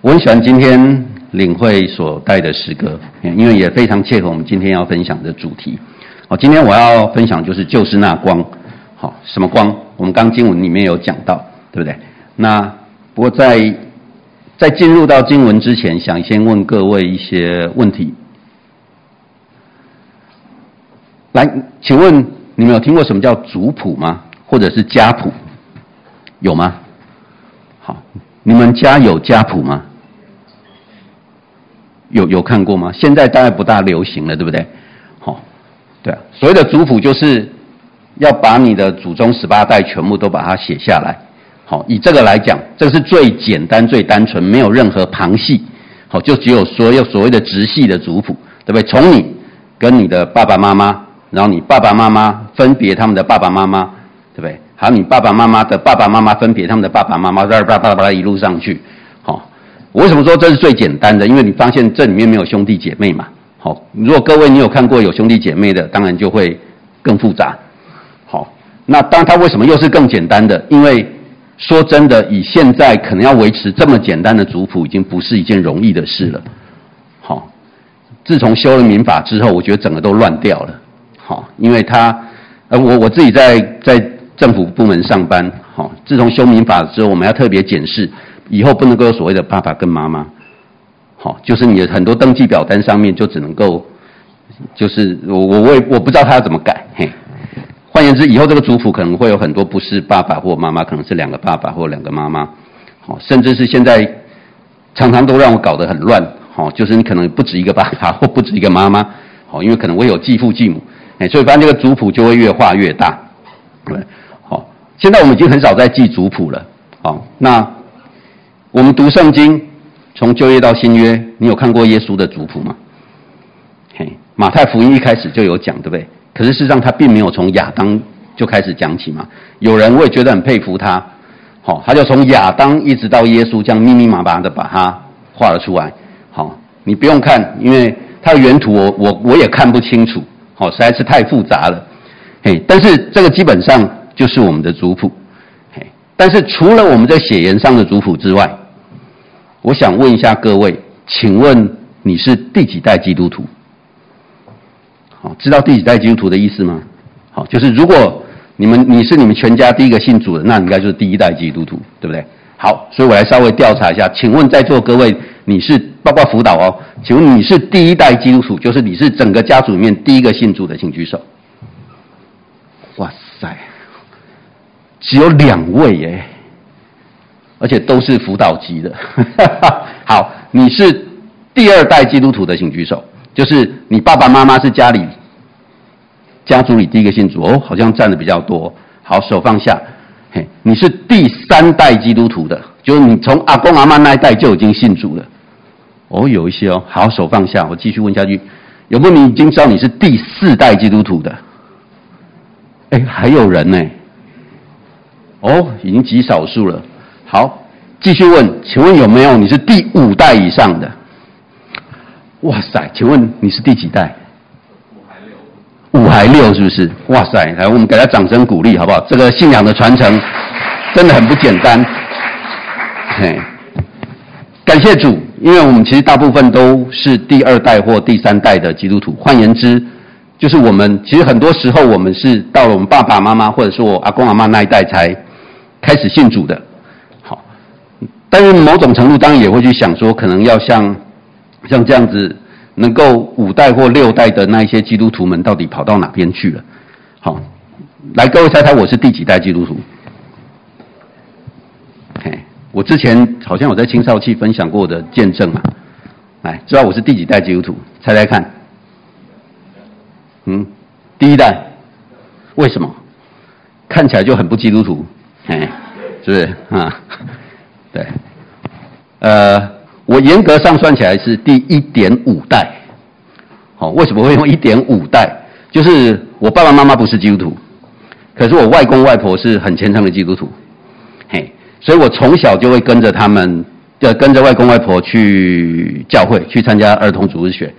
我很喜欢今天领会所带的诗歌，因为也非常切合我们今天要分享的主题。好，今天我要分享就是就是那光。好，什么光？我们刚经文里面有讲到，对不对？那不过在在进入到经文之前，想先问各位一些问题。来，请问你们有听过什么叫族谱吗？或者是家谱？有吗？好，你们家有家谱吗？有有看过吗？现在大概不大流行了，对不对？好，对啊，所谓的族谱就是要把你的祖宗十八代全部都把它写下来。好，以这个来讲，这个是最简单、最单纯，没有任何旁系。好，就只有所有所谓的直系的族谱，对不对？从你跟你的爸爸妈妈，然后你爸爸妈妈分别他们的爸爸妈妈，对不对？还有你爸爸妈妈的爸爸妈妈分别他们的爸爸妈妈，叭叭叭叭一路上去。我为什么说这是最简单的？因为你发现这里面没有兄弟姐妹嘛。好，如果各位你有看过有兄弟姐妹的，当然就会更复杂。好，那当然它为什么又是更简单的？因为说真的，以现在可能要维持这么简单的族谱，已经不是一件容易的事了。好，自从修了民法之后，我觉得整个都乱掉了。好，因为他呃，我我自己在在政府部门上班。好，自从修民法之后，我们要特别检视。以后不能够有所谓的爸爸跟妈妈，好，就是你的很多登记表单上面就只能够，就是我我我也我不知道他要怎么改，嘿，换言之，以后这个族谱可能会有很多不是爸爸或妈妈，可能是两个爸爸或两个妈妈，好，甚至是现在常常都让我搞得很乱，好，就是你可能不止一个爸爸或不止一个妈妈，好，因为可能会有继父继母，哎，所以发现这个族谱就会越画越大，对，好，现在我们已经很少在记族谱了，好，那。我们读圣经，从旧约到新约，你有看过耶稣的族谱吗？嘿，马太福音一开始就有讲，对不对？可是事实上他并没有从亚当就开始讲起嘛。有人我也觉得很佩服他，好，他就从亚当一直到耶稣，这样密密麻麻的把它画了出来。好，你不用看，因为他的原图我我我也看不清楚，好，实在是太复杂了。嘿，但是这个基本上就是我们的族谱。但是除了我们在血缘上的族谱之外，我想问一下各位，请问你是第几代基督徒？好，知道第几代基督徒的意思吗？好，就是如果你们你是你们全家第一个信主的，那应该就是第一代基督徒，对不对？好，所以我来稍微调查一下，请问在座各位，你是包括辅导哦？请问你是第一代基督徒，就是你是整个家族里面第一个信主的，请举手。哇塞！只有两位耶，而且都是辅导级的。好，你是第二代基督徒的，请举手。就是你爸爸妈妈是家里家族里第一个信主哦，好像占的比较多。好，手放下。嘿，你是第三代基督徒的，就是你从阿公阿妈那一代就已经信主了。哦，有一些哦。好，手放下，我继续问下去。有没有你已经知道你是第四代基督徒的？哎，还有人呢。哦，已经极少数了。好，继续问，请问有没有你是第五代以上的？哇塞，请问你是第几代？五还六。五还六是不是？哇塞，来，我们给他掌声鼓励，好不好？这个信仰的传承真的很不简单。嘿，感谢主，因为我们其实大部分都是第二代或第三代的基督徒。换言之，就是我们其实很多时候我们是到了我们爸爸妈妈或者是我阿公阿妈那一代才。开始信主的，好，但是某种程度当然也会去想说，可能要像像这样子，能够五代或六代的那一些基督徒们，到底跑到哪边去了？好，来各位猜猜我是第几代基督徒？嘿，我之前好像有在青少期分享过的见证啊，来，知道我是第几代基督徒？猜猜看，嗯，第一代，为什么？看起来就很不基督徒。哎，是不是啊？对，呃，我严格上算起来是第一点五代。好，为什么会用一点五代？就是我爸爸妈妈不是基督徒，可是我外公外婆是很虔诚的基督徒。嘿，所以我从小就会跟着他们，就跟着外公外婆去教会去参加儿童主日学。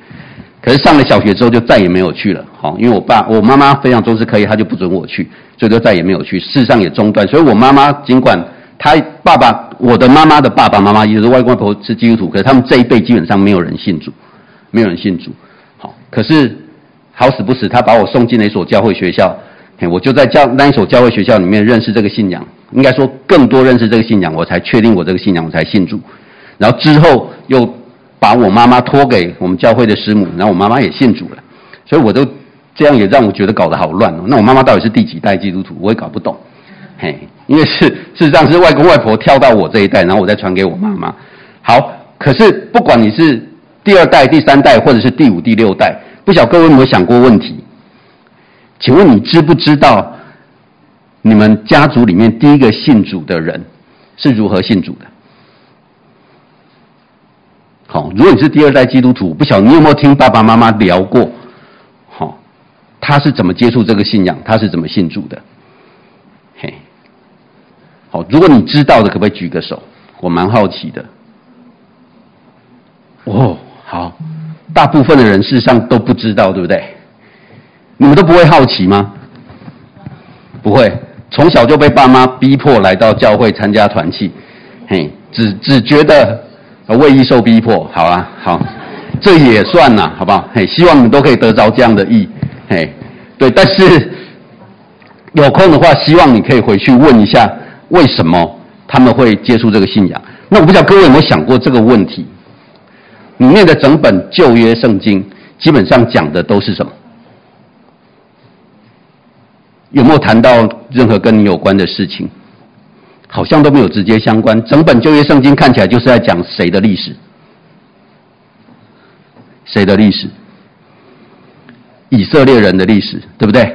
可是上了小学之后就再也没有去了。好，因为我爸我妈妈非常重视课业，他就不准我去。所以就再也没有去，事实上也中断。所以我妈妈尽管他爸爸，我的妈妈的爸爸妈妈，也就是外公外婆是基督徒，可是他们这一辈基本上没有人信主，没有人信主。好，可是好死不死，他把我送进了一所教会学校，我就在教那一所教会学校里面认识这个信仰，应该说更多认识这个信仰，我才确定我这个信仰，我才信主。然后之后又把我妈妈托给我们教会的师母，然后我妈妈也信主了，所以我都这样也让我觉得搞得好乱哦。那我妈妈到底是第几代基督徒，我也搞不懂。嘿，因为是事实上是外公外婆跳到我这一代，然后我再传给我妈妈。好，可是不管你是第二代、第三代，或者是第五、第六代，不晓各位有没有想过问题？请问你知不知道你们家族里面第一个信主的人是如何信主的？好，如果你是第二代基督徒，不晓得你有没有听爸爸妈妈聊过？好，他是怎么接触这个信仰？他是怎么信主的？嘿，好，如果你知道的，可不可以举个手？我蛮好奇的。哦，好，大部分的人事实上都不知道，对不对？你们都不会好奇吗？不会，从小就被爸妈逼迫来到教会参加团契，嘿，只只觉得。为义受逼迫，好啊，好，这也算呐，好不好？嘿，希望你都可以得着这样的义，嘿，对。但是有空的话，希望你可以回去问一下，为什么他们会接触这个信仰？那我不知道各位有没有想过这个问题？里面的整本旧约圣经基本上讲的都是什么？有没有谈到任何跟你有关的事情？好像都没有直接相关。整本旧约圣经看起来就是在讲谁的历史？谁的历史？以色列人的历史，对不对？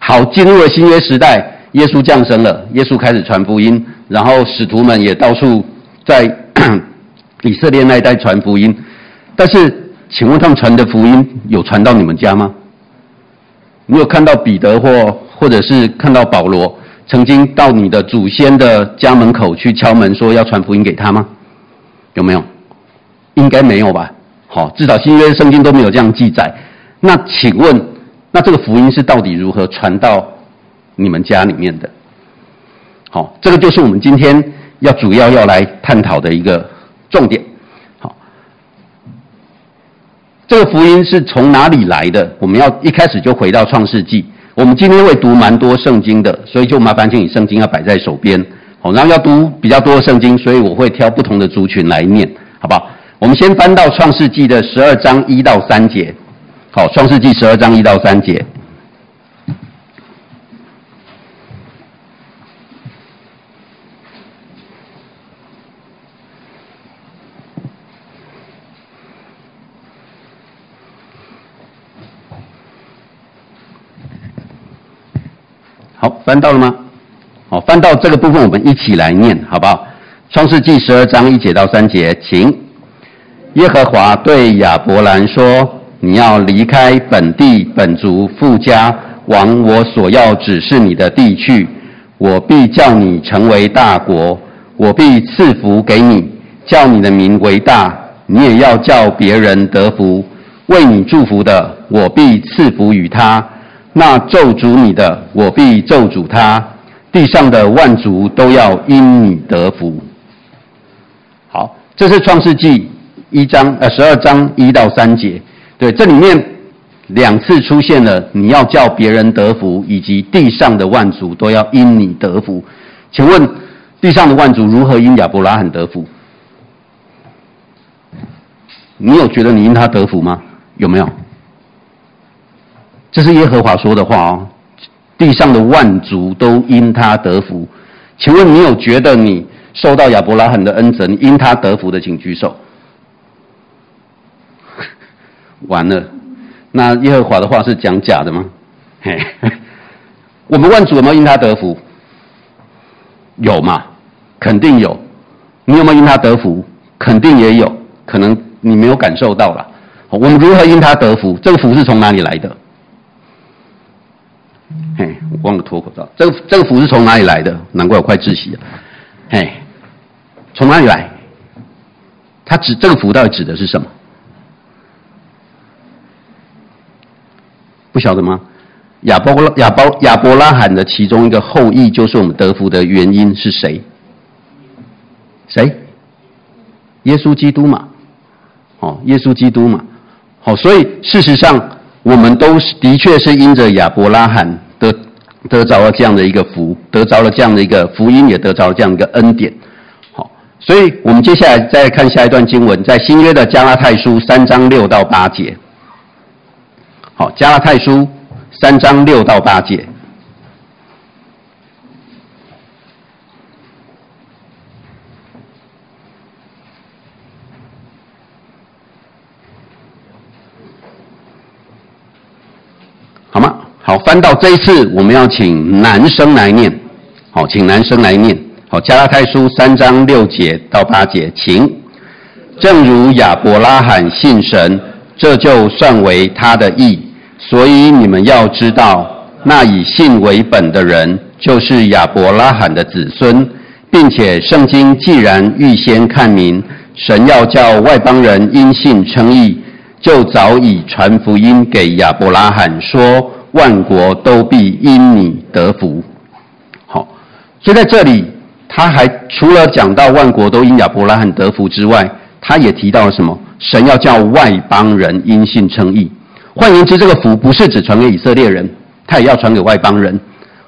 好，进入了新约时代，耶稣降生了，耶稣开始传福音，然后使徒们也到处在 以色列那一带传福音。但是，请问他们传的福音有传到你们家吗？你有看到彼得或或者是看到保罗？曾经到你的祖先的家门口去敲门，说要传福音给他吗？有没有？应该没有吧。好，至少新约圣经都没有这样记载。那请问，那这个福音是到底如何传到你们家里面的？好，这个就是我们今天要主要要来探讨的一个重点。好，这个福音是从哪里来的？我们要一开始就回到创世纪。我们今天会读蛮多圣经的，所以就麻烦请你圣经要摆在手边，好，然后要读比较多的圣经，所以我会挑不同的族群来念，好不好？我们先翻到创世纪的十二章一到三节，好，创世纪十二章一到三节。好，翻到了吗？好，翻到这个部分，我们一起来念，好不好？创世纪十二章一节到三节，请。耶和华对亚伯兰说：“你要离开本地本族父家，往我所要指示你的地去。我必叫你成为大国，我必赐福给你，叫你的名为大。你也要叫别人得福。为你祝福的，我必赐福与他。”那咒诅你的，我必咒诅他；地上的万族都要因你得福。好，这是创世纪一章呃十二章一到三节。对，这里面两次出现了你要叫别人得福，以及地上的万族都要因你得福。请问地上的万族如何因亚伯拉罕得福？你有觉得你因他得福吗？有没有？这是耶和华说的话哦，地上的万族都因他得福。请问你有觉得你受到亚伯拉罕的恩泽，你因他得福的，请举手。完了，那耶和华的话是讲假的吗？嘿，我们万族有没有因他得福？有嘛？肯定有。你有没有因他得福？肯定也有。可能你没有感受到了。我们如何因他得福？这个福是从哪里来的？忘了脱口罩。这个这个福是从哪里来的？难怪我快窒息了。嘿，从哪里来？它指这个福到底指的是什么？不晓得吗？亚伯拉亚伯亚伯拉罕的其中一个后裔，就是我们得福的原因是谁？谁？耶稣基督嘛，哦，耶稣基督嘛，好，所以事实上，我们都是的确是因着亚伯拉罕得着了这样的一个福，得着了这样的一个福音，也得着了这样一个恩典。好，所以我们接下来再看下一段经文，在新约的加拉太书三章六到八节。好，加拉太书三章六到八节。翻到这一次，我们要请男生来念。好，请男生来念。好，加拉太书三章六节到八节，请。正如亚伯拉罕信神，这就算为他的义。所以你们要知道，那以信为本的人，就是亚伯拉罕的子孙，并且圣经既然预先看明，神要叫外邦人因信称义，就早已传福音给亚伯拉罕说。万国都必因你得福。好，所以在这里，他还除了讲到万国都因亚伯拉罕得福之外，他也提到了什么？神要叫外邦人因信称义。换言之，这个福不是只传给以色列人，他也要传给外邦人。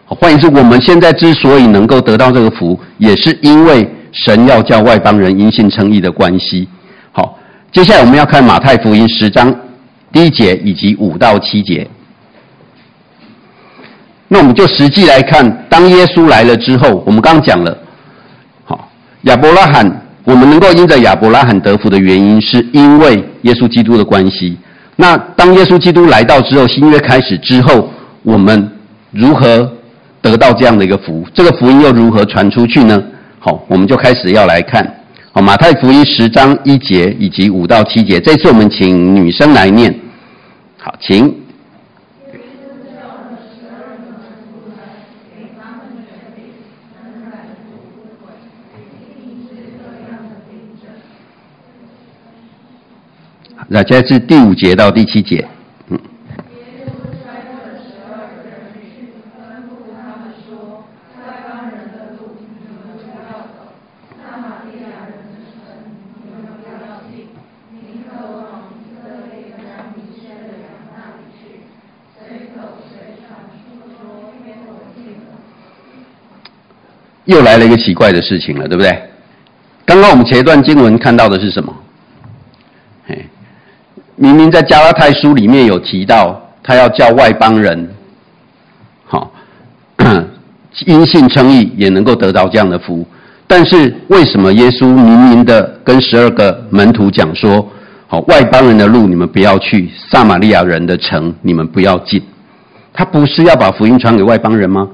换言之，我们现在之所以能够得到这个福，也是因为神要叫外邦人因信称义的关系。好，接下来我们要看马太福音十章第一节以及五到七节。那我们就实际来看，当耶稣来了之后，我们刚讲了，好，亚伯拉罕，我们能够因着亚伯拉罕得福的原因，是因为耶稣基督的关系。那当耶稣基督来到之后，新约开始之后，我们如何得到这样的一个福？这个福音又如何传出去呢？好，我们就开始要来看，好，马太福音十章一节以及五到七节。这次我们请女生来念，好，请。那现在是第五节到第七节，嗯。又来了一个奇怪的事情了，对不对？刚刚我们前一段经文看到的是什么？明明在加拉太书里面有提到，他要叫外邦人，好，因信称义，也能够得到这样的福。但是为什么耶稣明明的跟十二个门徒讲说，好，外邦人的路你们不要去，撒玛利亚人的城你们不要进？他不是要把福音传给外邦人吗？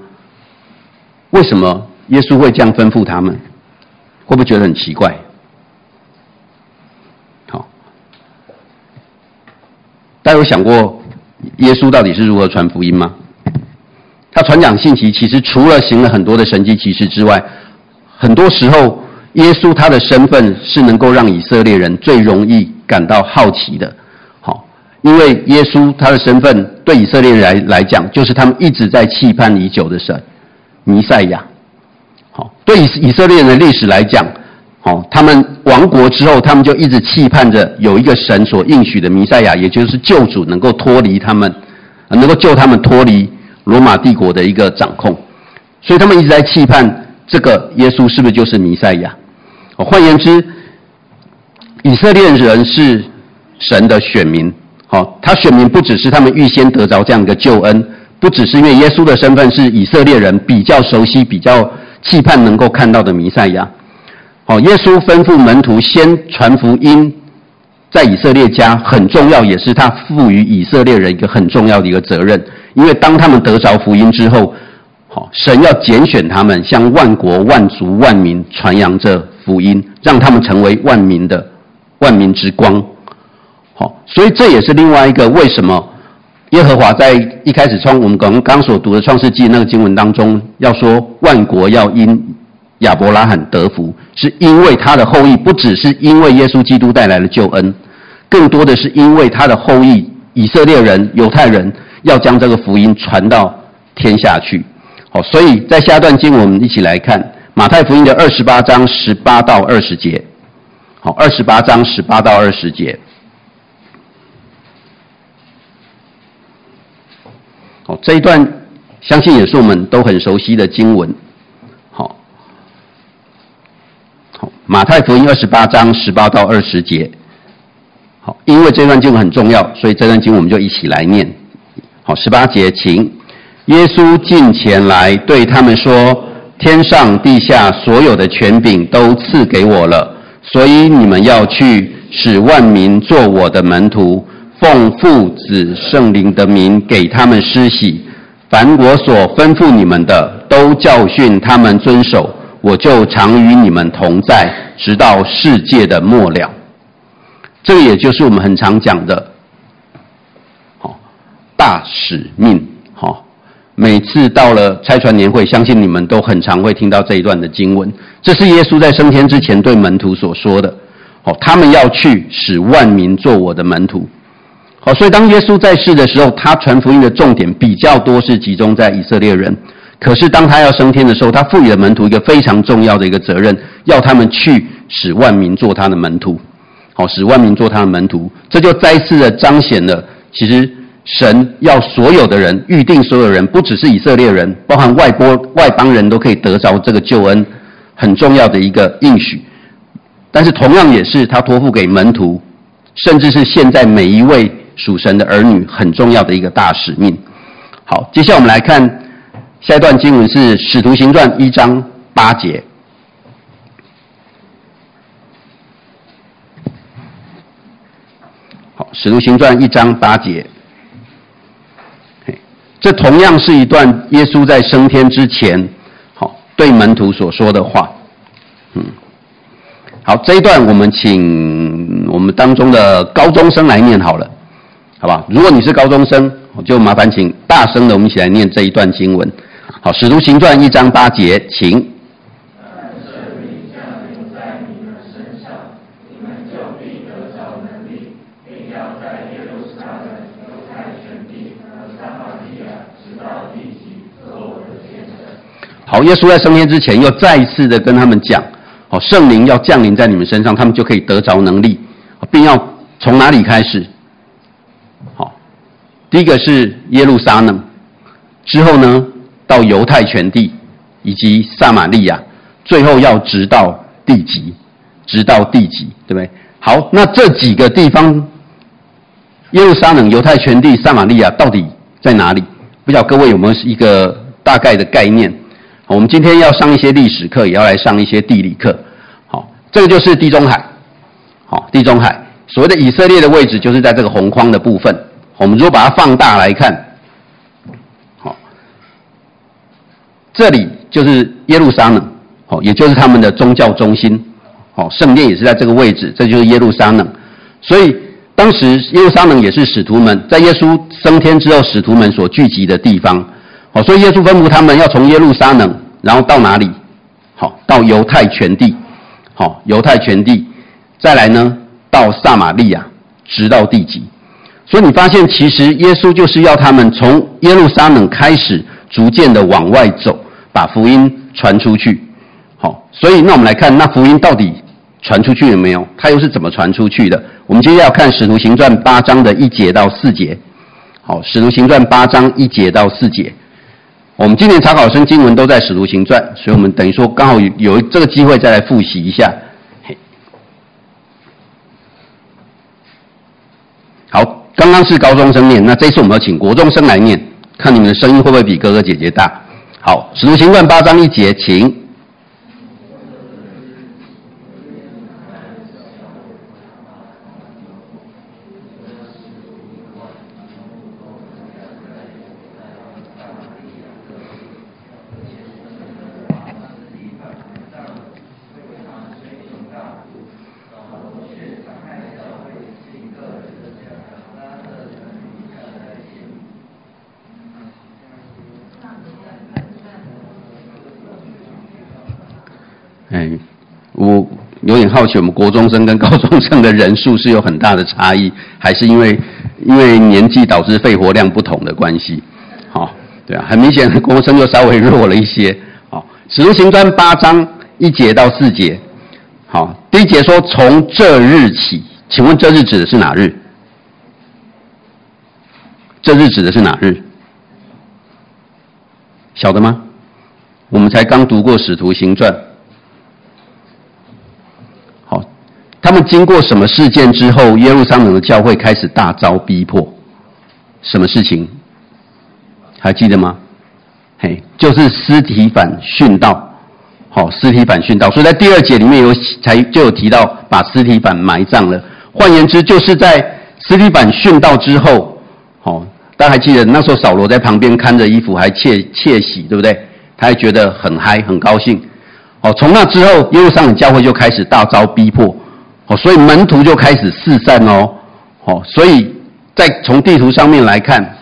为什么耶稣会这样吩咐他们？会不会觉得很奇怪？大家有想过耶稣到底是如何传福音吗？他传讲信息，其实除了行了很多的神迹奇事之外，很多时候耶稣他的身份是能够让以色列人最容易感到好奇的。好，因为耶稣他的身份对以色列人来来讲，就是他们一直在期盼已久的神弥赛亚。好，对以以色列人的历史来讲。哦，他们亡国之后，他们就一直期盼着有一个神所应许的弥赛亚，也就是救主，能够脱离他们，能够救他们脱离罗马帝国的一个掌控。所以他们一直在期盼这个耶稣是不是就是弥赛亚？哦换言之，以色列人是神的选民。好，他选民不只是他们预先得着这样一个救恩，不只是因为耶稣的身份是以色列人比较熟悉、比较期盼能够看到的弥赛亚。好，耶稣吩咐门徒先传福音，在以色列家很重要，也是他赋予以色列人一个很重要的一个责任。因为当他们得着福音之后，好，神要拣选他们，向万国、万族、万民传扬这福音，让他们成为万民的万民之光。好，所以这也是另外一个为什么耶和华在一开始创我们刚刚所读的创世纪那个经文当中，要说万国要因。亚伯拉罕得福，是因为他的后裔不只是因为耶稣基督带来了救恩，更多的是因为他的后裔以色列人、犹太人要将这个福音传到天下去。好，所以在下段经文我们一起来看马太福音的二十八章十八到二十节。好，二十八章十八到二十节。好，这一段相信也是我们都很熟悉的经文。好，好，马太福音二十八章十八到二十节。好，因为这段经很重要，所以这段经我们就一起来念。好，十八节，请。耶稣近前来对他们说：“天上地下所有的权柄都赐给我了，所以你们要去，使万民做我的门徒，奉父子圣灵的名给他们施洗。凡我所吩咐你们的，都教训他们遵守。我就常与你们同在，直到世界的末了。”这个也就是我们很常讲的，好，大使命。好每次到了拆船年会，相信你们都很常会听到这一段的经文。这是耶稣在升天之前对门徒所说的。哦，他们要去使万民做我的门徒。好，所以当耶稣在世的时候，他传福音的重点比较多是集中在以色列人。可是当他要升天的时候，他赋予了门徒一个非常重要的一个责任，要他们去使万民做他的门徒。好，使万民做他的门徒，这就再次的彰显了其实。神要所有的人预定，所有人不只是以色列人，包含外邦外邦人都可以得着这个救恩，很重要的一个应许。但是同样也是他托付给门徒，甚至是现在每一位属神的儿女很重要的一个大使命。好，接下来我们来看下一段经文是《使徒行传》一章八节。好，《使徒行传》一章八节。这同样是一段耶稣在升天之前，好对门徒所说的话。嗯，好，这一段我们请我们当中的高中生来念好了，好吧？如果你是高中生，就麻烦请大声的我们一起来念这一段经文。好，《使徒行传》一章八节，请。好，耶稣在升天之前，又再一次的跟他们讲：哦，圣灵要降临在你们身上，他们就可以得着能力，并要从哪里开始？好，第一个是耶路撒冷，之后呢，到犹太全地以及撒玛利亚，最后要直到地极，直到地极，对不对？好，那这几个地方，耶路撒冷、犹太全地、撒玛利亚到底在哪里？不知道各位有没有一个大概的概念？我们今天要上一些历史课，也要来上一些地理课。好，这个就是地中海。好，地中海所谓的以色列的位置，就是在这个红框的部分。我们如果把它放大来看，好，这里就是耶路撒冷，好，也就是他们的宗教中心。好，圣殿也是在这个位置，这就是耶路撒冷。所以当时耶路撒冷也是使徒们在耶稣升天之后，使徒们所聚集的地方。好，所以耶稣吩咐他们要从耶路撒冷，然后到哪里？好，到犹太全地。好，犹太全地，再来呢，到撒玛利亚，直到地极。所以你发现，其实耶稣就是要他们从耶路撒冷开始，逐渐的往外走，把福音传出去。好，所以那我们来看，那福音到底传出去了没有？它又是怎么传出去的？我们接下来要看《使徒行传》八章的一节到四节。好，《使徒行传》八章一节到四节。我们今年查考生经文都在《使徒行传》，所以我们等于说刚好有有这个机会再来复习一下。好，刚刚是高中生念，那这次我们要请国中生来念，看你们的声音会不会比哥哥姐姐大。好，《使徒行传》八章一节，请。哎，我有点好奇，我们国中生跟高中生的人数是有很大的差异，还是因为因为年纪导致肺活量不同的关系？好，对啊，很明显，国中生就稍微弱了一些。好，使徒行传八章一节到四节，好，第一节说从这日起，请问这日指的是哪日？这日指的是哪日？晓得吗？我们才刚读过使徒行传。好，他们经过什么事件之后，耶路撒冷的教会开始大遭逼迫？什么事情？还记得吗？嘿，就是尸体反殉道。好，尸体反殉道，所以在第二节里面有才就有提到把尸体反埋葬了。换言之，就是在尸体反殉道之后，好，大家还记得那时候扫罗在旁边看着衣服，还窃窃喜，对不对？他还觉得很嗨，很高兴。好，从那之后，耶路撒冷教会就开始大遭逼迫。哦，所以门徒就开始四散哦。好，所以在从地图上面来看，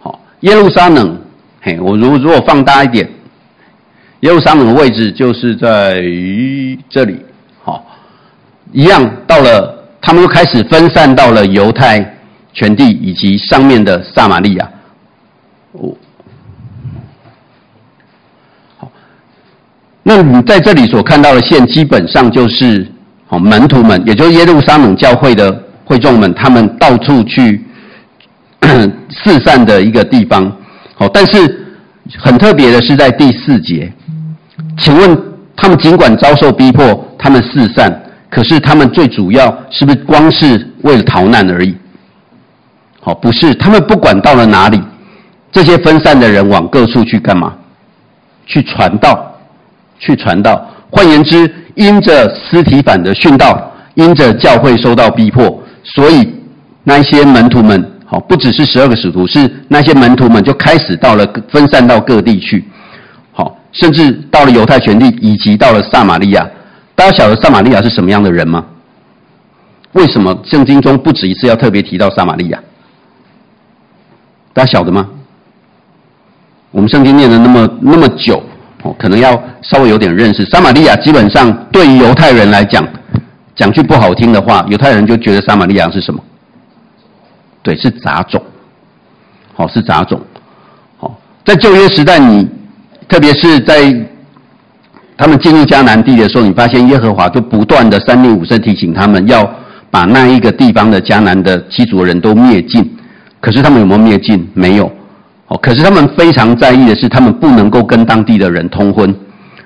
好，耶路撒冷。嘿，我如如果放大一点，耶路撒冷的位置就是在这里，好，一样到了，他们又开始分散到了犹太全地以及上面的撒玛利亚。哦，那你在这里所看到的线，基本上就是好门徒们，也就是耶路撒冷教会的会众们，他们到处去 四散的一个地方。好，但是很特别的是在第四节，请问他们尽管遭受逼迫，他们四散，可是他们最主要是不是光是为了逃难而已？好，不是，他们不管到了哪里，这些分散的人往各处去干嘛？去传道，去传道。换言之，因着司提反的殉道，因着教会受到逼迫，所以那些门徒们。好，不只是十二个使徒，是那些门徒们就开始到了分散到各地去，好，甚至到了犹太全地，以及到了撒玛利亚。大家晓得撒玛利亚是什么样的人吗？为什么圣经中不止一次要特别提到撒玛利亚？大家晓得吗？我们圣经念了那么那么久，哦，可能要稍微有点认识。撒玛利亚基本上对于犹太人来讲，讲句不好听的话，犹太人就觉得撒玛利亚是什么？对，是杂种，好，是杂种，好，在旧约时代你，特别是在他们进入迦南地的时候，你发现耶和华就不断的三令五申提醒他们要把那一个地方的迦南的七族人都灭尽，可是他们有没有灭尽？没有，可是他们非常在意的是，他们不能够跟当地的人通婚，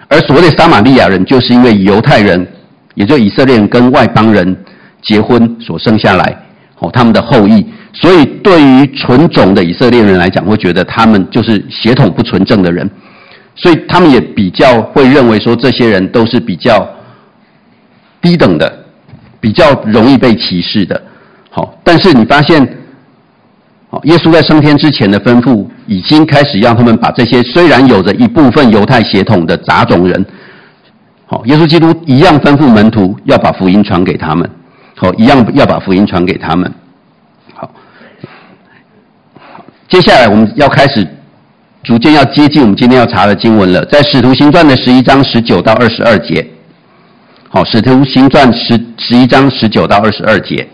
而所谓的撒玛利亚人，就是因为犹太人，也就以色列人跟外邦人结婚所生下来，哦，他们的后裔。所以，对于纯种的以色列人来讲，会觉得他们就是血统不纯正的人，所以他们也比较会认为说，这些人都是比较低等的，比较容易被歧视的。好，但是你发现，耶稣在升天之前的吩咐，已经开始让他们把这些虽然有着一部分犹太血统的杂种人，好，耶稣基督一样吩咐门徒要把福音传给他们，好，一样要把福音传给他们。好接下来我们要开始逐渐要接近我们今天要查的经文了，在使徒行传的十一章十九到二十二节。好，使徒行传十十一章十九到二十二节。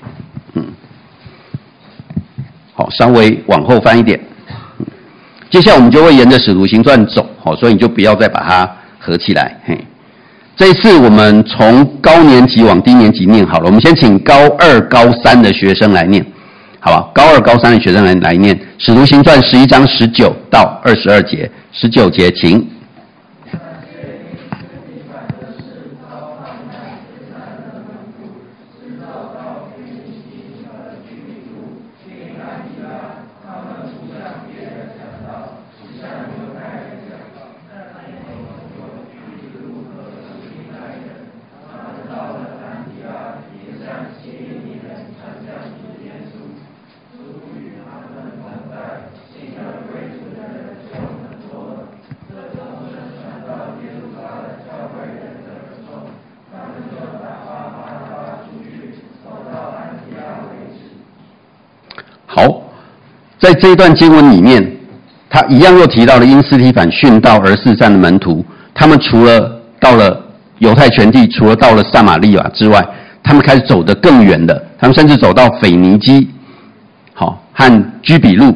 好，稍微往后翻一点。接下来我们就会沿着使徒行传走，好，所以你就不要再把它合起来。嘿，这一次我们从高年级往低年级念好了，我们先请高二、高三的学生来念。好吧，高二、高三的学生来来念《使徒行传》十一章十九到二十二节，十九节，请。好在这一段经文里面，他一样又提到了因斯提反殉道而四散的门徒。他们除了到了犹太全地，除了到了撒玛利亚之外，他们开始走得更远的。他们甚至走到腓尼基，好和居比路，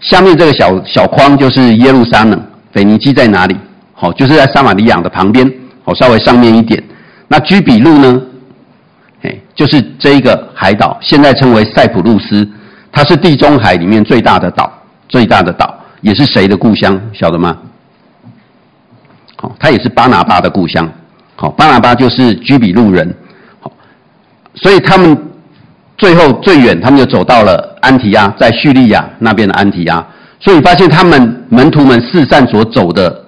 下面这个小小框就是耶路撒冷，腓尼基在哪里？好，就是在撒玛利亚的旁边，好，稍微上面一点。那居比路呢？哎，就是这一个海岛，现在称为塞浦路斯，它是地中海里面最大的岛，最大的岛，也是谁的故乡？晓得吗？好，它也是巴拿巴的故乡。好，巴拿巴就是居比路人。好，所以他们最后最远，他们就走到了安提亚，在叙利亚那边的安提亚。所以你发现他们门徒们四散所走的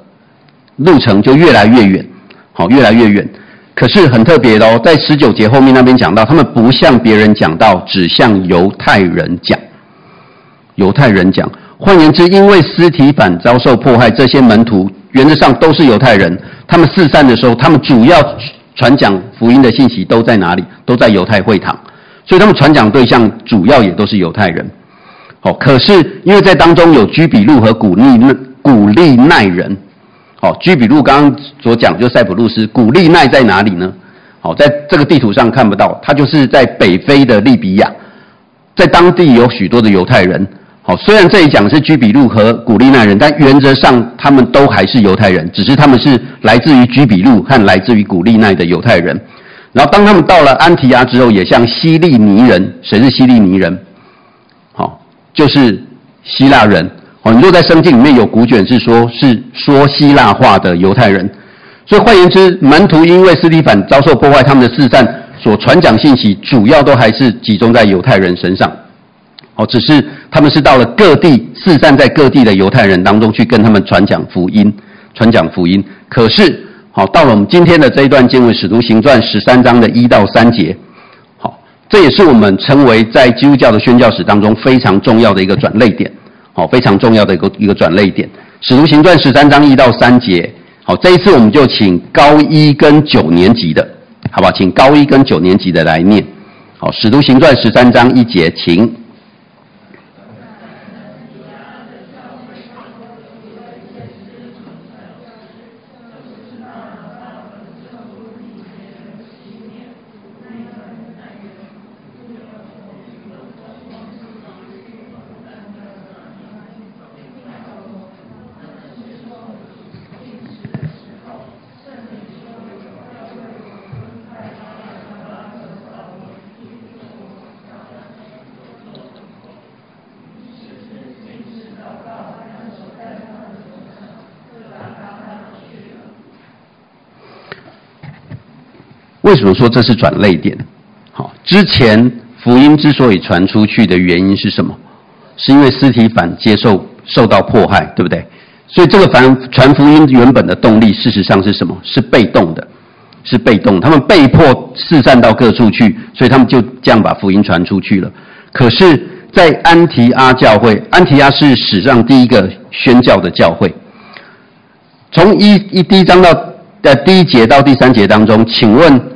路程就越来越远，好，越来越远。可是很特别的哦，在十九节后面那边讲到，他们不向别人讲道，只向犹太人讲。犹太人讲，换言之，因为司提反遭受迫害，这些门徒原则上都是犹太人。他们四散的时候，他们主要传讲福音的信息都在哪里？都在犹太会堂，所以他们传讲对象主要也都是犹太人。哦，可是因为在当中有居比路和古利古利奈人。好，居比路刚刚所讲就是塞浦路斯，古利奈在哪里呢？好，在这个地图上看不到，它就是在北非的利比亚，在当地有许多的犹太人。好，虽然这里讲的是居比路和古利奈人，但原则上他们都还是犹太人，只是他们是来自于居比路和来自于古利奈的犹太人。然后当他们到了安提亚之后，也像希利尼人，谁是希利尼人？好，就是希腊人。哦，你若在圣经里面有古卷是说，是说希腊话的犹太人，所以换言之，门徒因为斯提反遭受破坏，他们的四散所传讲信息，主要都还是集中在犹太人身上。哦，只是他们是到了各地，四散在各地的犹太人当中去跟他们传讲福音，传讲福音。可是，好，到了我们今天的这一段经文《使徒行传》十三章的一到三节，好，这也是我们称为在基督教的宣教史当中非常重要的一个转捩点。好，非常重要的一个一个转捩点，《使徒行传》十三章一到三节。好，这一次我们就请高一跟九年级的，好不好？请高一跟九年级的来念。好，《使徒行传》十三章一节，请。为什么说这是转泪点？好，之前福音之所以传出去的原因是什么？是因为司提反接受受到迫害，对不对？所以这个反传福音原本的动力，事实上是什么？是被动的，是被动。他们被迫四散到各处去，所以他们就这样把福音传出去了。可是，在安提阿教会，安提阿是史上第一个宣教的教会。从一一第一章到的第一节到第三节当中，请问？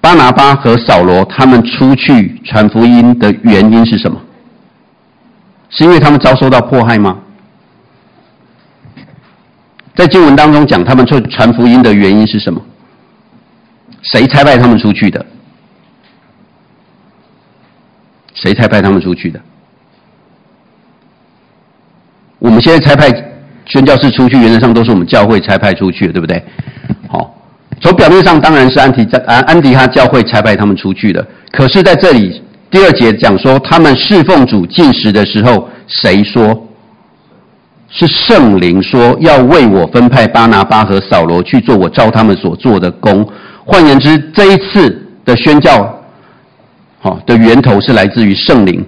巴拿巴和扫罗他们出去传福音的原因是什么？是因为他们遭受到迫害吗？在经文当中讲他们出传福音的原因是什么？谁差派他们出去的？谁差派他们出去的？我们现在差派宣教士出去，原则上都是我们教会差派出去的，对不对？从表面上当然是安提在安安提哈教会差派他们出去的，可是在这里第二节讲说他们侍奉主进食的时候，谁说？是圣灵说要为我分派巴拿巴和扫罗去做我照他们所做的工。换言之，这一次的宣教，好，的源头是来自于圣灵，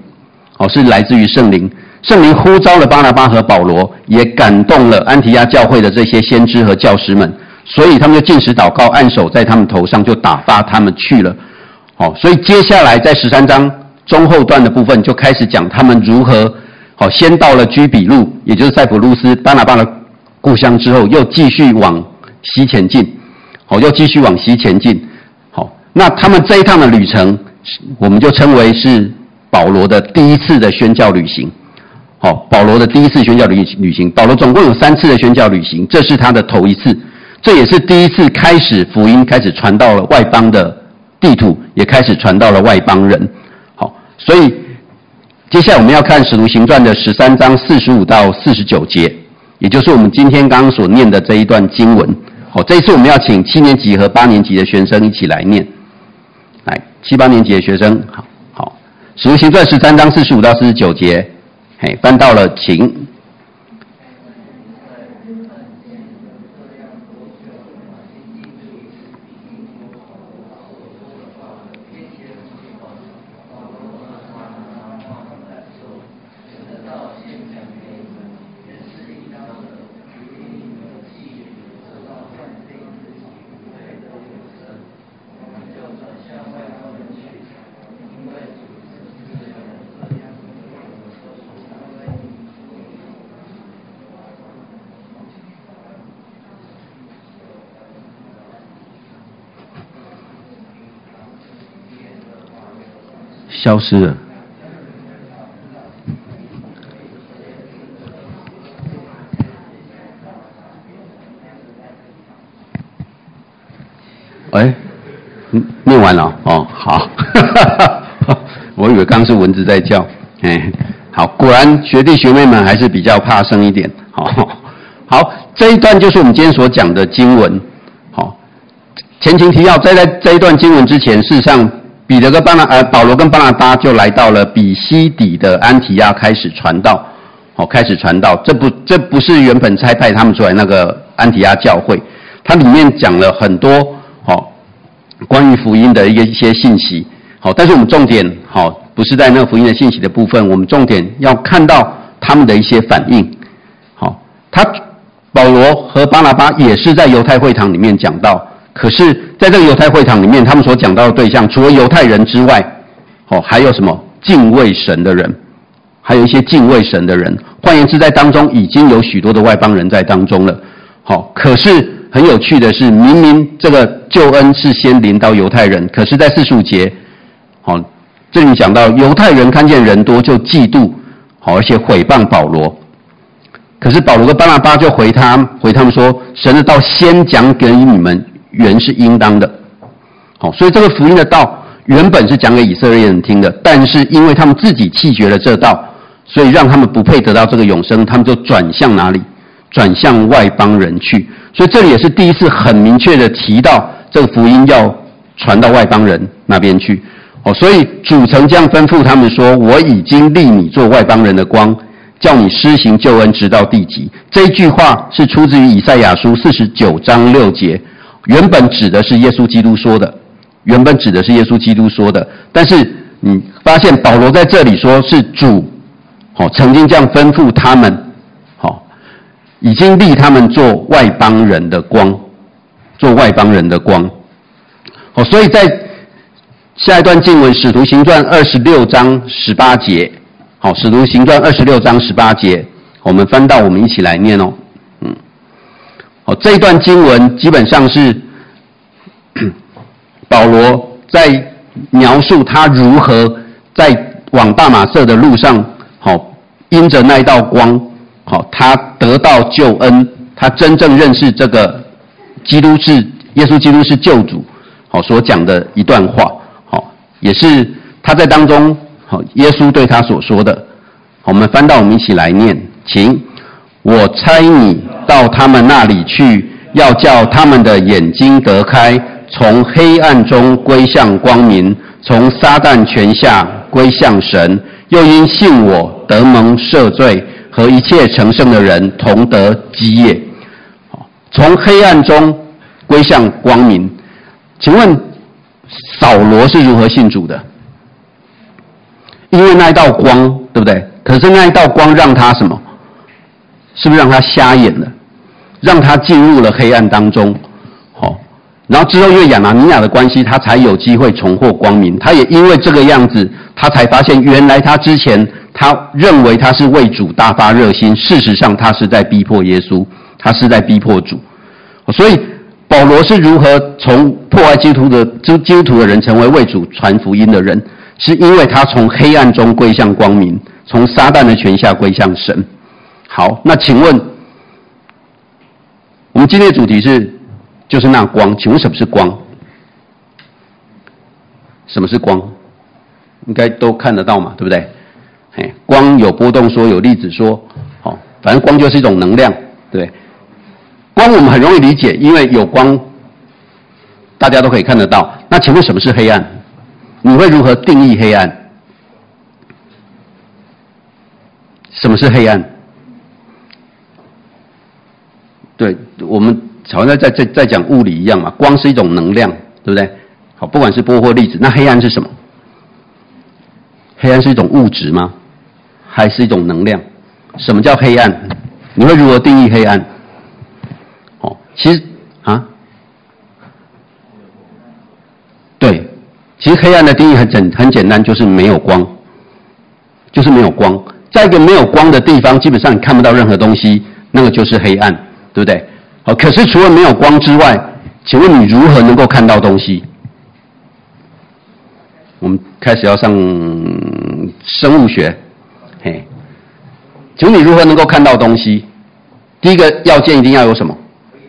好，是来自于圣灵。圣灵呼召了巴拿巴和保罗，也感动了安提亚教会的这些先知和教师们。所以他们就禁食祷告，按手在他们头上，就打发他们去了。好，所以接下来在十三章中后段的部分就开始讲他们如何好，先到了居比路，也就是塞浦路斯巴拿巴的故乡之后，又继续往西前进。好，又继续往西前进。好，那他们这一趟的旅程，我们就称为是保罗的第一次的宣教旅行。好，保罗的第一次宣教旅旅行，保罗总共有三次的宣教旅行，这是他的头一次。这也是第一次开始福音开始传到了外邦的地土，也开始传到了外邦人。好，所以接下来我们要看《使徒行传》的十三章四十五到四十九节，也就是我们今天刚刚所念的这一段经文。好，这一次我们要请七年级和八年级的学生一起来念。来，七八年级的学生，好好，《使徒行传》十三章四十五到四十九节，嘿，翻到了，请。消失了。哎，念完了哦，好，我以为刚是蚊子在叫，哎，好，果然学弟学妹们还是比较怕生一点，好，好，这一段就是我们今天所讲的经文，好，前情提要，在在这一段经文之前，事实上。彼得跟巴拿呃保罗跟巴拿巴就来到了比西底的安提亚开始传道，好，开始传道。这不这不是原本差派他们出来那个安提亚教会，它里面讲了很多好关于福音的一个一些信息，好，但是我们重点好不是在那个福音的信息的部分，我们重点要看到他们的一些反应。好，他保罗和巴拿巴也是在犹太会堂里面讲到。可是，在这个犹太会堂里面，他们所讲到的对象，除了犹太人之外，哦，还有什么敬畏神的人，还有一些敬畏神的人。换言之，在当中已经有许多的外邦人在当中了。好，可是很有趣的是，明明这个救恩是先临到犹太人，可是，在四十五节，好，这里讲到犹太人看见人多就嫉妒，好，而且毁谤保罗。可是保罗跟巴拿巴就回他回他们说：神的道先讲给你们。原是应当的，好，所以这个福音的道原本是讲给以色列人听的，但是因为他们自己弃绝了这道，所以让他们不配得到这个永生，他们就转向哪里？转向外邦人去。所以这里也是第一次很明确的提到这个福音要传到外邦人那边去。哦，所以主曾这样吩咐他们说：“我已经立你做外邦人的光，叫你施行救恩，直到地极。”这一句话是出自于以赛亚书四十九章六节。原本指的是耶稣基督说的，原本指的是耶稣基督说的，但是你发现保罗在这里说是主，好，曾经这样吩咐他们，好，已经立他们做外邦人的光，做外邦人的光，好，所以在下一段经文《使徒行传》二十六章十八节，好，《使徒行传》二十六章十八节，我们翻到，我们一起来念哦。哦，这一段经文基本上是 保罗在描述他如何在往大马色的路上，好，因着那一道光，好，他得到救恩，他真正认识这个基督是耶稣基督是救主，好，所讲的一段话，好，也是他在当中，好，耶稣对他所说的，我们翻到我们一起来念，请。我差你到他们那里去，要叫他们的眼睛得开，从黑暗中归向光明，从撒旦权下归向神。又因信我得蒙赦罪，和一切成圣的人同得基业。从黑暗中归向光明。请问扫罗是如何信主的？因为那一道光，对不对？可是那一道光让他什么？是不是让他瞎眼了，让他进入了黑暗当中？好，然后之后因为亚拿尼亚的关系，他才有机会重获光明。他也因为这个样子，他才发现原来他之前他认为他是为主大发热心，事实上他是在逼迫耶稣，他是在逼迫主。所以保罗是如何从破坏基督徒的基基督徒的人成为为主传福音的人，是因为他从黑暗中归向光明，从撒旦的权下归向神。好，那请问，我们今天的主题是，就是那光。请问什么是光？什么是光？应该都看得到嘛，对不对？嘿，光有波动说，有粒子说，好，反正光就是一种能量，对。光我们很容易理解，因为有光，大家都可以看得到。那请问什么是黑暗？你会如何定义黑暗？什么是黑暗？对，我们好像在在在讲物理一样嘛，光是一种能量，对不对？好，不管是波或粒子，那黑暗是什么？黑暗是一种物质吗？还是一种能量？什么叫黑暗？你会如何定义黑暗？哦，其实啊，对，其实黑暗的定义很简很简单，就是没有光，就是没有光。在一个没有光的地方，基本上你看不到任何东西，那个就是黑暗，对不对？好，可是除了没有光之外，请问你如何能够看到东西？我们开始要上生物学，嘿，请问你如何能够看到东西？第一个要件一定要有什么？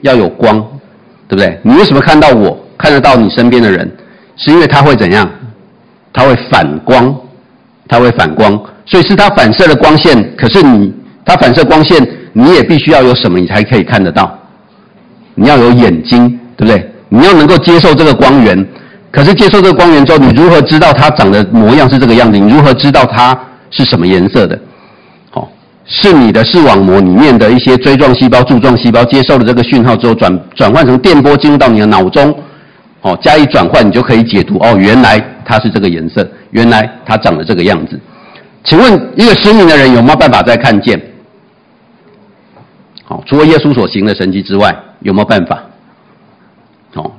要有光，对不对？你为什么看到我，看得到你身边的人？是因为它会怎样？它会反光，它会反光。所以是它反射的光线，可是你它反射光线，你也必须要有什么，你才可以看得到？你要有眼睛，对不对？你要能够接受这个光源，可是接受这个光源之后，你如何知道它长的模样是这个样子？你如何知道它是什么颜色的？哦，是你的视网膜里面的一些锥状细胞、柱状细胞接受了这个讯号之后，转转换成电波进入到你的脑中，哦，加以转换，你就可以解读哦，原来它是这个颜色，原来它长得这个样子。请问一个失明的人有没有办法再看见？好，除了耶稣所行的神迹之外，有没有办法？哦，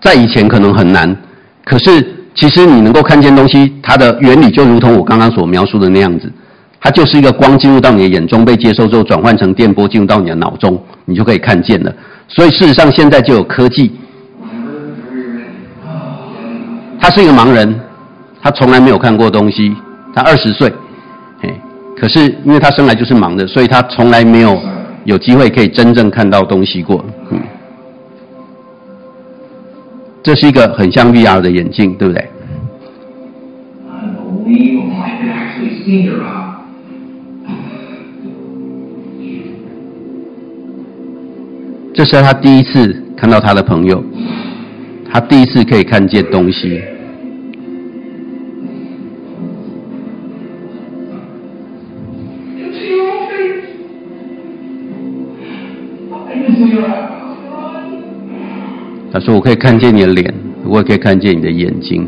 在以前可能很难，可是其实你能够看见东西，它的原理就如同我刚刚所描述的那样子，它就是一个光进入到你的眼中，被接收之后转换成电波进入到你的脑中，你就可以看见了。所以事实上现在就有科技，他是一个盲人。他从来没有看过东西，他二十岁，可是因为他生来就是盲的，所以他从来没有有机会可以真正看到东西过。嗯，这是一个很像 VR 的眼镜，对不对？这是他第一次看到他的朋友，他第一次可以看见东西。说：“我可以看见你的脸，我也可以看见你的眼睛，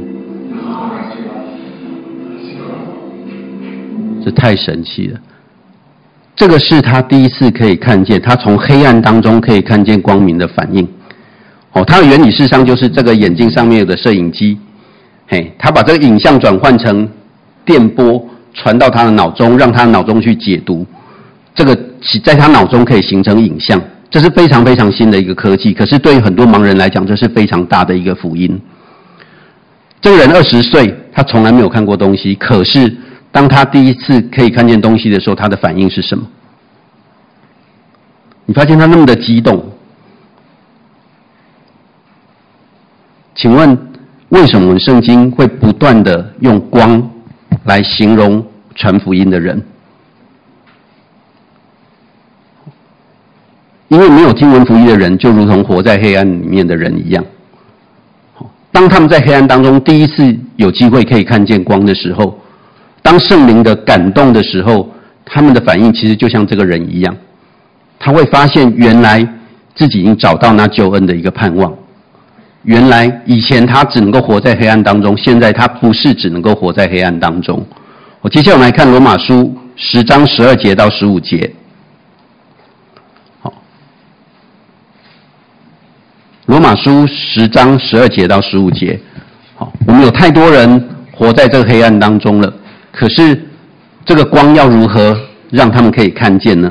这太神奇了。这个是他第一次可以看见，他从黑暗当中可以看见光明的反应。哦，它的原理事实上就是这个眼镜上面有个摄影机，嘿，他把这个影像转换成电波，传到他的脑中，让他脑中去解读。这个在他脑中可以形成影像。”这是非常非常新的一个科技，可是对于很多盲人来讲，这是非常大的一个福音。这个人二十岁，他从来没有看过东西，可是当他第一次可以看见东西的时候，他的反应是什么？你发现他那么的激动？请问为什么圣经会不断的用光来形容传福音的人？因为没有听闻福音的人，就如同活在黑暗里面的人一样。当他们在黑暗当中第一次有机会可以看见光的时候，当圣灵的感动的时候，他们的反应其实就像这个人一样，他会发现原来自己已经找到那救恩的一个盼望。原来以前他只能够活在黑暗当中，现在他不是只能够活在黑暗当中。我接下来我们来看罗马书十章十二节到十五节。罗马书十章十二节到十五节，好，我们有太多人活在这个黑暗当中了，可是这个光要如何让他们可以看见呢？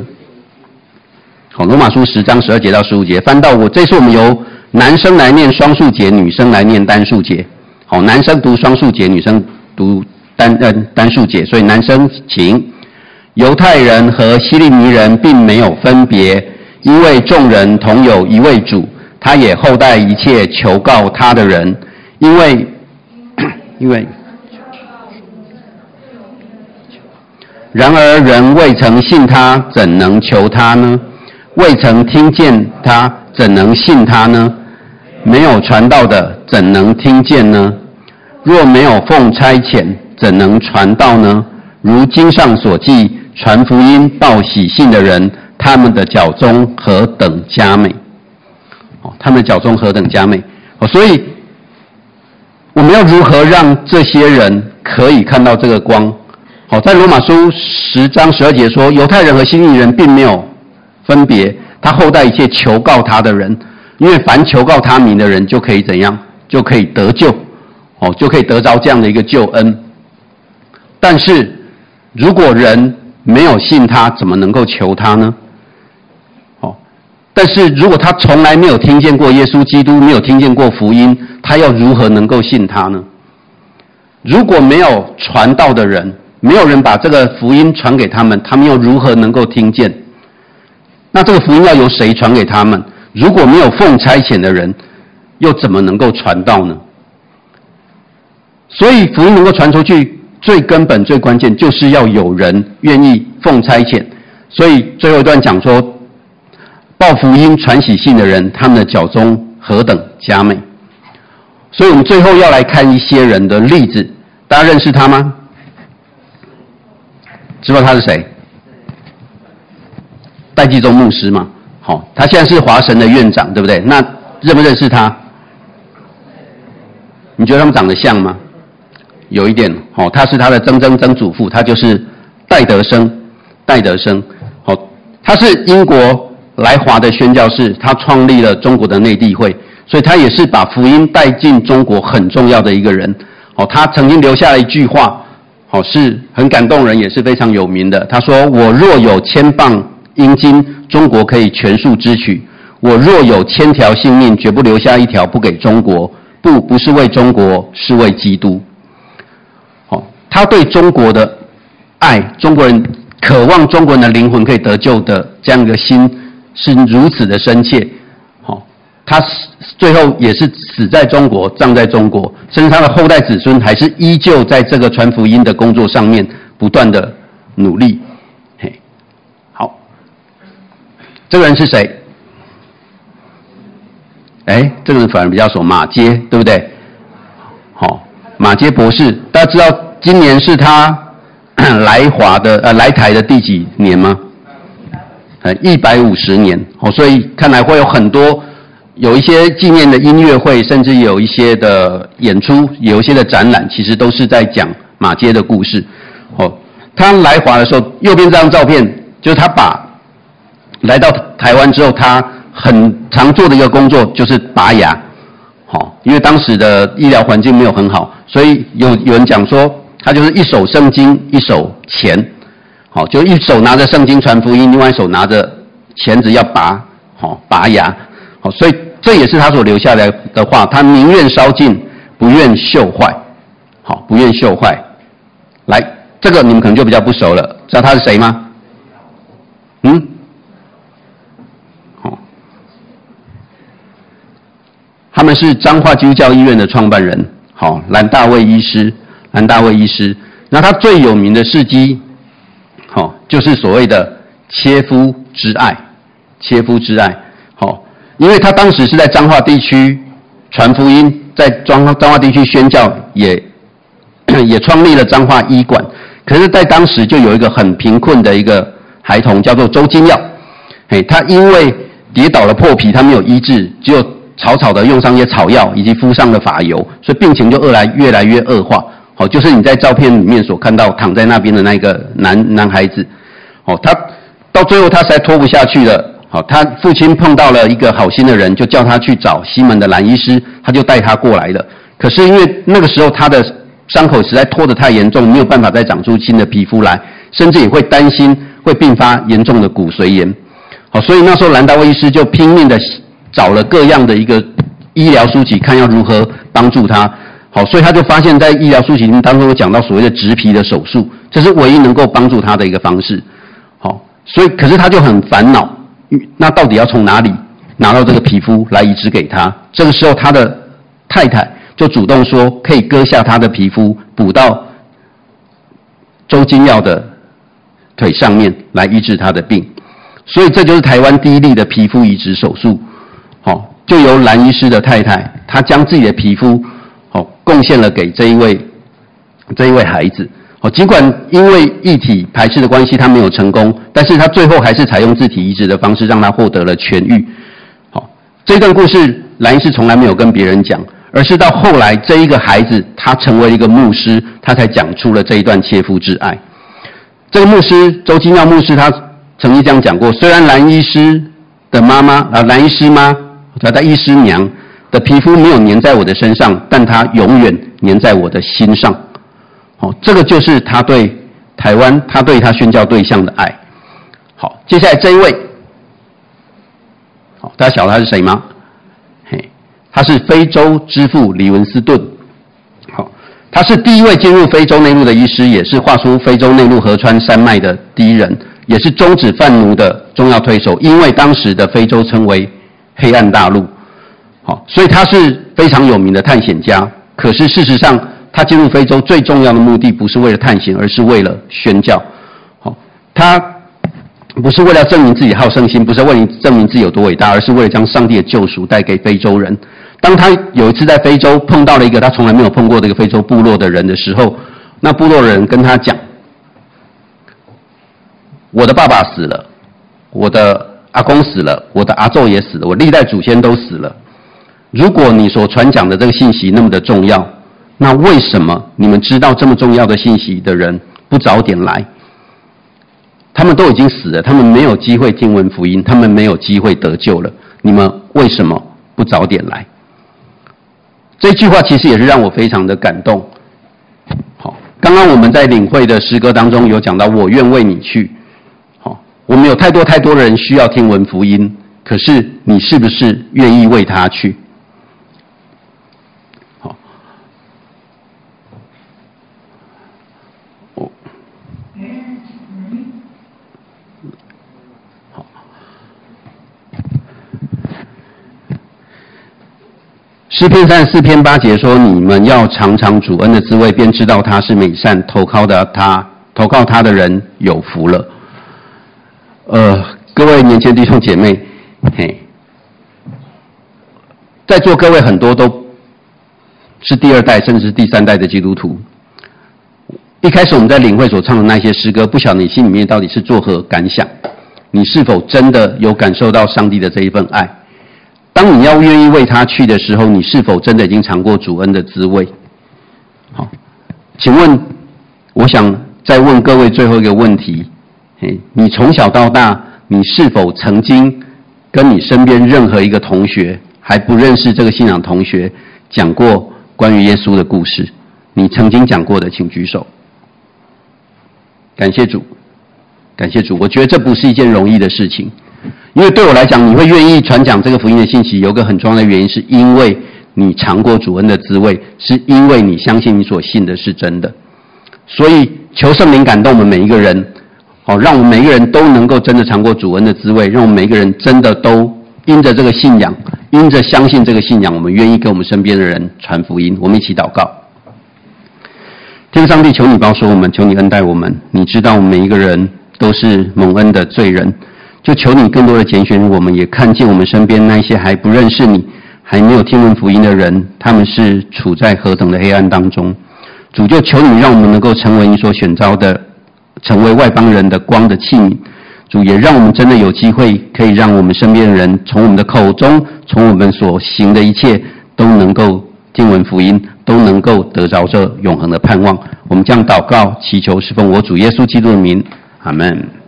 好，罗马书十章十二节到十五节，翻到我，这次我们由男生来念双数节，女生来念单数节。好，男生读双数节，女生读单呃单数节，所以男生请。犹太人和希利尼人并没有分别，因为众人同有一位主。他也厚待一切求告他的人，因为 因为然而人未曾信他，怎能求他呢？未曾听见他，怎能信他呢？没有传道的，怎能听见呢？若没有奉差遣，怎能传道呢？如经上所记，传福音、报喜信的人，他们的脚踪何等佳美！哦，他们的脚踪何等佳美！哦，所以我们要如何让这些人可以看到这个光？好，在罗马书十章十二节说，犹太人和希利尼人并没有分别，他厚待一切求告他的人，因为凡求告他名的人就可以怎样，就可以得救，哦，就可以得着这样的一个救恩。但是如果人没有信他，怎么能够求他呢？但是如果他从来没有听见过耶稣基督，没有听见过福音，他要如何能够信他呢？如果没有传道的人，没有人把这个福音传给他们，他们又如何能够听见？那这个福音要由谁传给他们？如果没有奉差遣的人，又怎么能够传道呢？所以福音能够传出去，最根本、最关键就是要有人愿意奉差遣。所以最后一段讲说，报福音、传喜信的人，他们的脚踪何等佳美。所以我们最后要来看一些人的例子，大家认识他吗？知道他是谁？戴季中牧师嘛，好，他现在是华神的院长，对不对？那认不认识他？你觉得他们长得像吗？有一点，哦，他是他的曾曾曾祖父，他就是戴德生，戴德生，好，他是英国来华的宣教士，他创立了中国的内地会，所以他也是把福音带进中国很重要的一个人，哦，他曾经留下一句话。好，是很感动人，也是非常有名的。他说：“我若有千磅银金，中国可以全数支取；我若有千条性命，绝不留下一条不给中国。不，不是为中国，是为基督。”好，他对中国的爱，中国人渴望中国人的灵魂可以得救的这样一个心，是如此的深切。好他死最后也是死在中国，葬在中国，甚至他的后代子孙还是依旧在这个传福音的工作上面不断的努力。嘿，好，这个人是谁？哎，这个人反而比较熟，马街，对不对？好，马街博士，大家知道今年是他 来华的呃来台的第几年吗？呃，一百五十年。哦，所以看来会有很多。有一些纪念的音乐会，甚至有一些的演出，有一些的展览，其实都是在讲马街的故事。哦，他来华的时候，右边这张照片就是他把来到台湾之后，他很常做的一个工作就是拔牙。好，因为当时的医疗环境没有很好，所以有有人讲说，他就是一手圣经，一手钱。好，就一手拿着圣经传福音，另外一手拿着钳子要拔，好拔牙。好，所以。这也是他所留下来的话，他宁愿烧尽，不愿锈坏。好，不愿锈坏。来，这个你们可能就比较不熟了，知道他是谁吗？嗯？好，他们是彰化基督教医院的创办人，好，兰大卫医师，兰大卫医师。那他最有名的事迹，好，就是所谓的切肤之爱，切肤之爱。好因为他当时是在彰化地区传福音，在彰彰化地区宣教，也也创立了彰化医馆。可是，在当时就有一个很贫困的一个孩童，叫做周金耀。嘿，他因为跌倒了破皮，他没有医治，只有草草的用上一些草药，以及敷上了发油，所以病情就越来越来越恶化。好，就是你在照片里面所看到躺在那边的那个男男孩子。哦，他到最后他实在拖不下去了。好，他父亲碰到了一个好心的人，就叫他去找西门的兰医师，他就带他过来了。可是因为那个时候他的伤口实在拖得太严重，没有办法再长出新的皮肤来，甚至也会担心会并发严重的骨髓炎。好，所以那时候兰大卫医师就拼命的找了各样的一个医疗书籍，看要如何帮助他。好，所以他就发现，在医疗书籍当中有讲到所谓的植皮的手术，这是唯一能够帮助他的一个方式。好，所以可是他就很烦恼。那到底要从哪里拿到这个皮肤来移植给他？这个时候，他的太太就主动说，可以割下他的皮肤补到周金耀的腿上面来医治他的病。所以这就是台湾第一例的皮肤移植手术。好，就由蓝医师的太太，她将自己的皮肤贡献了给这一位这一位孩子。好，尽管因为异体排斥的关系，他没有成功，但是他最后还是采用自体移植的方式，让他获得了痊愈。好，这段故事兰医师从来没有跟别人讲，而是到后来这一个孩子他成为一个牧师，他才讲出了这一段切肤之爱。这个牧师周金耀牧师，他曾经这样讲过：虽然蓝医师的妈妈啊，蓝医师妈，他的医师娘的皮肤没有粘在我的身上，但他永远粘在我的心上。好，这个就是他对台湾，他对他宣教对象的爱。好，接下来这一位，好，大家晓得他是谁吗？嘿，他是非洲之父李文斯顿。好，他是第一位进入非洲内陆的医师，也是画出非洲内陆河川山脉的第一人，也是终止贩奴的重要推手。因为当时的非洲称为黑暗大陆，好，所以他是非常有名的探险家。可是事实上，他进入非洲最重要的目的不是为了探险，而是为了宣教。好，他不是为了证明自己好胜心，不是为了证明自己有多伟大，而是为了将上帝的救赎带给非洲人。当他有一次在非洲碰到了一个他从来没有碰过的一个非洲部落的人的时候，那部落人跟他讲：“我的爸爸死了，我的阿公死了，我的阿昼也死了，我历代祖先都死了。如果你所传讲的这个信息那么的重要。”那为什么你们知道这么重要的信息的人不早点来？他们都已经死了，他们没有机会听闻福音，他们没有机会得救了。你们为什么不早点来？这句话其实也是让我非常的感动。好，刚刚我们在领会的诗歌当中有讲到，我愿为你去。好，我们有太多太多的人需要听闻福音，可是你是不是愿意为他去？诗篇三十四篇八节说：“你们要尝尝主恩的滋味，便知道他是美善。投靠的他，投靠他的人有福了。”呃，各位年轻弟兄姐妹，嘿，在座各位很多都是第二代甚至是第三代的基督徒。一开始我们在领会所唱的那些诗歌，不晓得你心里面到底是作何感想？你是否真的有感受到上帝的这一份爱？当你要愿意为他去的时候，你是否真的已经尝过主恩的滋味？好，请问，我想再问各位最后一个问题：诶，你从小到大，你是否曾经跟你身边任何一个同学还不认识这个信仰同学讲过关于耶稣的故事？你曾经讲过的，请举手。感谢主，感谢主。我觉得这不是一件容易的事情。因为对我来讲，你会愿意传讲这个福音的信息，有个很重要的原因，是因为你尝过主恩的滋味，是因为你相信你所信的是真的。所以求圣灵感动我们每一个人，好，让我们每一个人都能够真的尝过主恩的滋味，让我们每一个人真的都因着这个信仰，因着相信这个信仰，我们愿意跟我们身边的人传福音。我们一起祷告，天上帝，求你保守我们，求你恩待我们。你知道我们每一个人都是蒙恩的罪人。就求你更多的拣选我们，也看见我们身边那些还不认识你、还没有听闻福音的人，他们是处在何等的黑暗当中。主就求你让我们能够成为你所选召的，成为外邦人的光的器皿。主也让我们真的有机会，可以让我们身边的人从我们的口中，从我们所行的一切，都能够听闻福音，都能够得着这永恒的盼望。我们将祷告祈求，是奉我主耶稣基督的名，阿门。